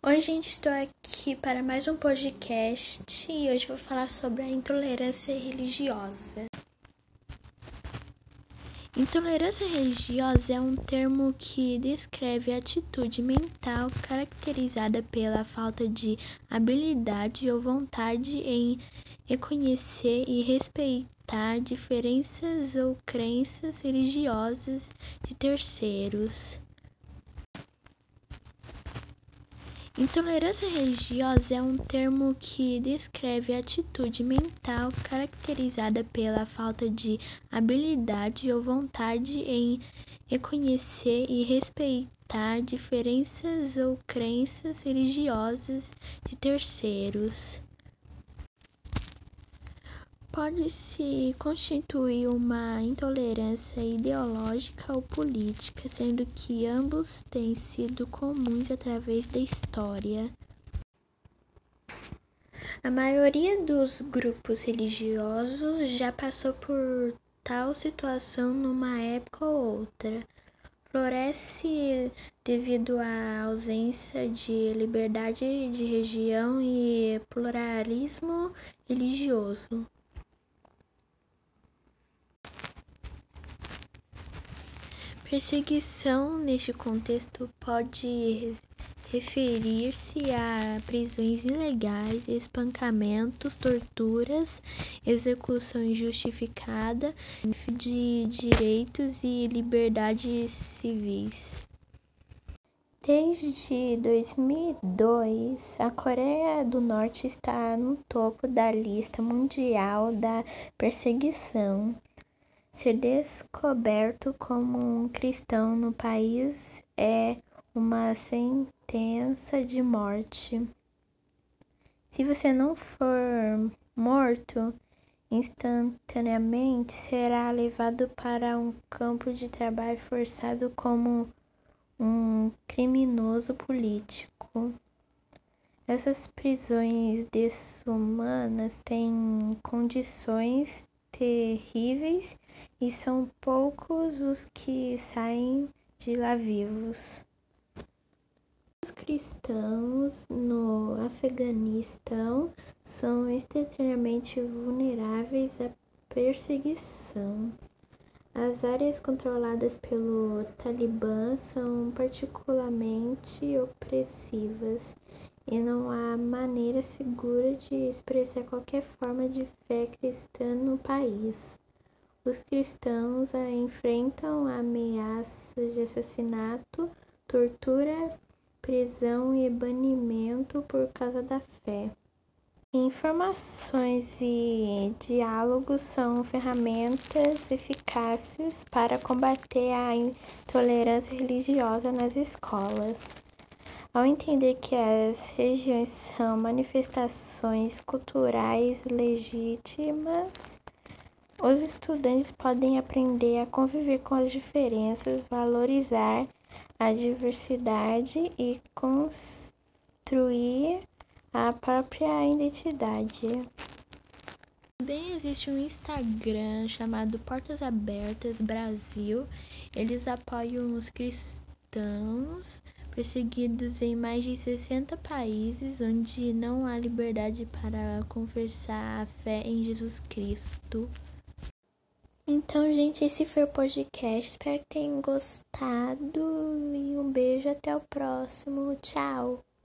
Oi, gente, estou aqui para mais um podcast e hoje vou falar sobre a intolerância religiosa. Intolerância religiosa é um termo que descreve a atitude mental caracterizada pela falta de habilidade ou vontade em reconhecer e respeitar diferenças ou crenças religiosas de terceiros. Intolerância religiosa é um termo que descreve a atitude mental caracterizada pela falta de habilidade ou vontade em reconhecer e respeitar diferenças ou crenças religiosas de terceiros pode-se constituir uma intolerância ideológica ou política, sendo que ambos têm sido comuns através da história. A maioria dos grupos religiosos já passou por tal situação numa época ou outra. Floresce devido à ausência de liberdade de religião e pluralismo religioso. Perseguição, neste contexto, pode referir-se a prisões ilegais, espancamentos, torturas, execução injustificada de direitos e liberdades civis. Desde 2002, a Coreia do Norte está no topo da lista mundial da perseguição Ser descoberto como um cristão no país é uma sentença de morte. Se você não for morto instantaneamente, será levado para um campo de trabalho forçado como um criminoso político. Essas prisões desumanas têm condições terríveis e são poucos os que saem de lá vivos. Os cristãos no Afeganistão são extremamente vulneráveis à perseguição. As áreas controladas pelo Talibã são particularmente opressivas e não há maneira segura de expressar qualquer forma de fé cristã no país. Os cristãos enfrentam ameaças de assassinato, tortura, prisão e banimento por causa da fé. Informações e diálogos são ferramentas eficazes para combater a intolerância religiosa nas escolas. Ao entender que as regiões são manifestações culturais legítimas, os estudantes podem aprender a conviver com as diferenças, valorizar a diversidade e construir a própria identidade. Também existe um Instagram chamado Portas Abertas Brasil. Eles apoiam os cristãos perseguidos em mais de 60 países onde não há liberdade para conversar a fé em Jesus Cristo. Então, gente, esse foi o podcast. Espero que tenham gostado e um beijo até o próximo. Tchau.